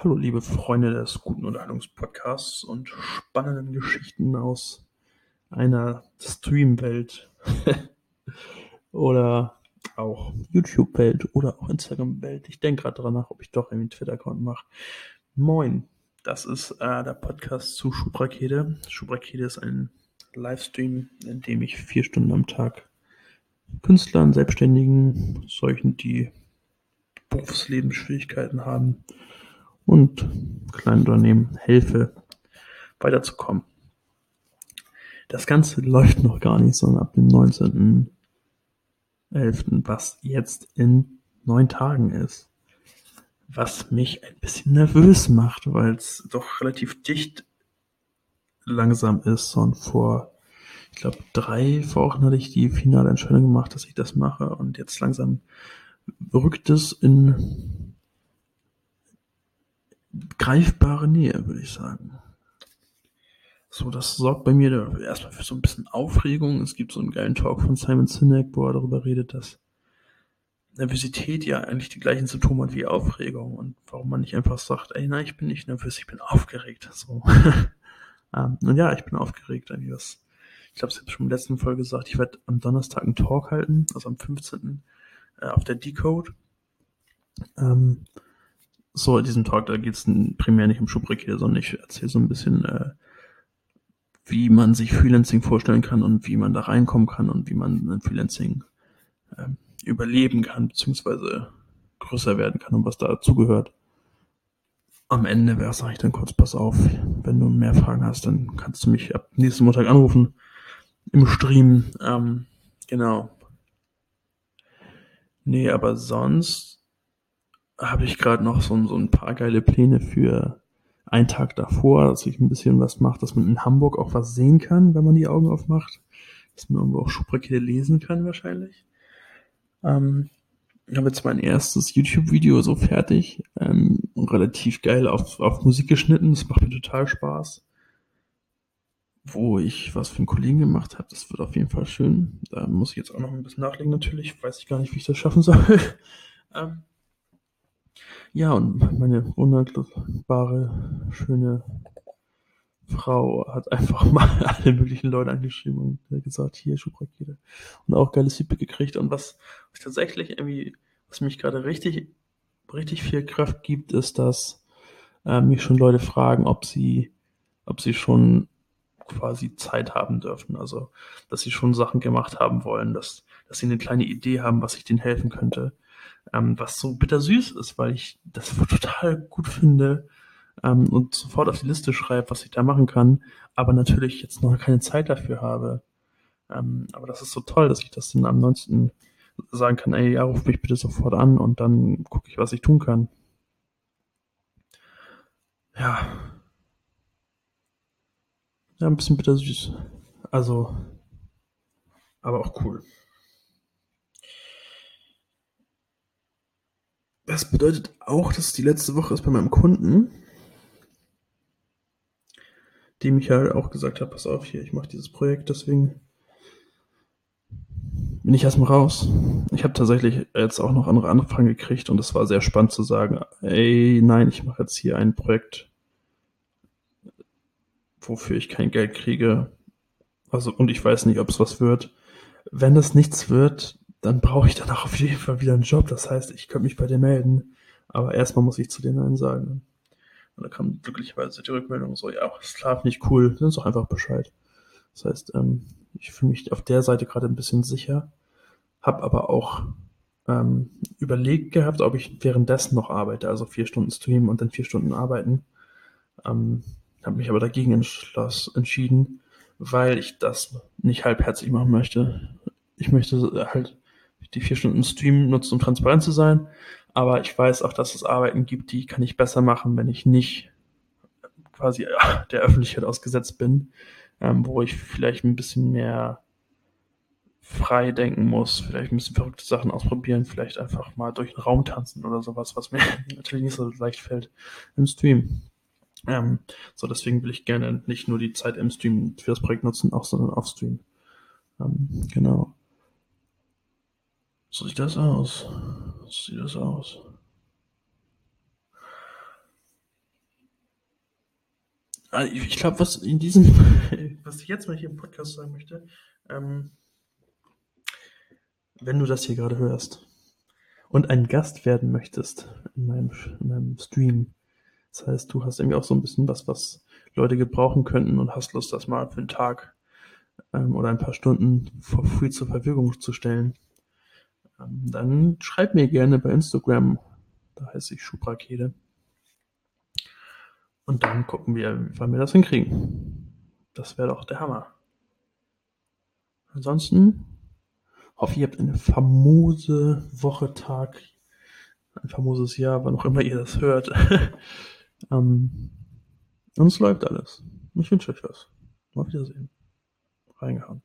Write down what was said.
Hallo, liebe Freunde des guten Unterhaltungspodcasts und spannenden Geschichten aus einer Streamwelt oder auch YouTube-Welt oder auch Instagram-Welt. Ich denke gerade danach, ob ich doch einen Twitter-Account mache. Moin, das ist äh, der Podcast zu Schubrakete. Schubrakete ist ein Livestream, in dem ich vier Stunden am Tag Künstlern, Selbstständigen, solchen, die Berufslebensschwierigkeiten haben, und kleinen Unternehmen helfe, weiterzukommen. Das Ganze läuft noch gar nicht, sondern ab dem 19.11., was jetzt in neun Tagen ist. Was mich ein bisschen nervös macht, weil es doch relativ dicht langsam ist und vor, ich glaube, drei Wochen hatte ich die finale Entscheidung gemacht, dass ich das mache und jetzt langsam rückt es in greifbare Nähe, würde ich sagen. So, das sorgt bei mir erstmal für so ein bisschen Aufregung. Es gibt so einen geilen Talk von Simon Sinek, wo er darüber redet, dass Nervosität ja eigentlich die gleichen Symptome hat wie Aufregung und warum man nicht einfach sagt, ey, nein, ich bin nicht nervös, ich bin aufgeregt. So. ähm, und ja, ich bin aufgeregt. Irgendwie was. Ich glaube, ich habe schon in der letzten Folge gesagt, ich werde am Donnerstag einen Talk halten, also am 15. Äh, auf der Decode. Ähm, so in diesem Talk, da geht es primär nicht um Schubrekete, sondern ich erzähle so ein bisschen, äh, wie man sich Freelancing vorstellen kann und wie man da reinkommen kann und wie man ein Freelancing äh, überleben kann, beziehungsweise größer werden kann und was dazugehört. Am Ende sage ich dann kurz, pass auf, wenn du mehr Fragen hast, dann kannst du mich ab nächsten Montag anrufen im Stream. Ähm, genau. Nee, aber sonst habe ich gerade noch so, so ein paar geile Pläne für einen Tag davor, dass ich ein bisschen was mache, dass man in Hamburg auch was sehen kann, wenn man die Augen aufmacht. Dass man irgendwo auch Schubrakete lesen kann wahrscheinlich. Ähm, ich habe jetzt mein erstes YouTube-Video so fertig. Ähm, relativ geil auf, auf Musik geschnitten. Das macht mir total Spaß. Wo ich was für einen Kollegen gemacht habe, das wird auf jeden Fall schön. Da muss ich jetzt auch noch ein bisschen nachlegen natürlich. Weiß ich gar nicht, wie ich das schaffen soll. ähm, ja, und meine wunderbare, schöne Frau hat einfach mal alle möglichen Leute angeschrieben und gesagt, hier Schubrakete. Und auch geiles Feedback gekriegt. Und was, was tatsächlich irgendwie, was mich gerade richtig, richtig viel Kraft gibt, ist, dass äh, mich schon Leute fragen, ob sie, ob sie schon quasi Zeit haben dürfen. Also, dass sie schon Sachen gemacht haben wollen, dass, dass sie eine kleine Idee haben, was ich denen helfen könnte ähm, was so bittersüß ist, weil ich das total gut finde ähm, und sofort auf die Liste schreibe, was ich da machen kann, aber natürlich jetzt noch keine Zeit dafür habe. Ähm, aber das ist so toll, dass ich das dann am 19. sagen kann, ey, ja, ruf mich bitte sofort an und dann gucke ich, was ich tun kann. Ja. Ja, ein bisschen bittersüß. Also, aber auch cool. Das bedeutet auch, dass die letzte Woche ist bei meinem Kunden, dem ich halt auch gesagt habe, pass auf hier, ich mache dieses Projekt, deswegen bin ich erstmal raus. Ich habe tatsächlich jetzt auch noch andere Anfragen gekriegt und es war sehr spannend zu sagen, ey, nein, ich mache jetzt hier ein Projekt, wofür ich kein Geld kriege. Also, und ich weiß nicht, ob es was wird. Wenn es nichts wird, dann brauche ich danach auf jeden Fall wieder einen Job. Das heißt, ich könnte mich bei dir melden. Aber erstmal muss ich zu dir Nein sagen. Und da kam glücklicherweise die Rückmeldung so, ja, ist klar, ich cool, sind doch einfach Bescheid. Das heißt, ähm, ich fühle mich auf der Seite gerade ein bisschen sicher, habe aber auch ähm, überlegt gehabt, ob ich währenddessen noch arbeite, also vier Stunden streamen und dann vier Stunden arbeiten. Ähm, habe mich aber dagegen entschloss, entschieden, weil ich das nicht halbherzig machen möchte. Ich möchte halt die vier Stunden Stream nutzen, um transparent zu sein. Aber ich weiß auch, dass es Arbeiten gibt, die kann ich besser machen, wenn ich nicht quasi der Öffentlichkeit ausgesetzt bin, ähm, wo ich vielleicht ein bisschen mehr frei denken muss, vielleicht ein bisschen verrückte Sachen ausprobieren, vielleicht einfach mal durch den Raum tanzen oder sowas, was mir natürlich nicht so leicht fällt im Stream. Ähm, so, deswegen will ich gerne nicht nur die Zeit im Stream für das Projekt nutzen, auch sondern auf Stream. Ähm, genau. So sieht das aus. So sieht das aus. Ah, ich glaube, was in diesem, was ich jetzt mal hier im Podcast sagen möchte, ähm, wenn du das hier gerade hörst und ein Gast werden möchtest in meinem, in meinem Stream, das heißt, du hast irgendwie auch so ein bisschen was, was Leute gebrauchen könnten und hast Lust, das mal für einen Tag ähm, oder ein paar Stunden for free zur Verfügung zu stellen, dann schreib mir gerne bei Instagram, da heiße ich Schubrakede. Und dann gucken wir, wann wir das hinkriegen. Das wäre doch der Hammer. Ansonsten hoffe ich, ihr habt eine famose Woche, Tag, ein famoses Jahr, wann auch immer ihr das hört. ähm, es läuft alles. Ich wünsche euch was. Auf Wiedersehen. Reingehauen.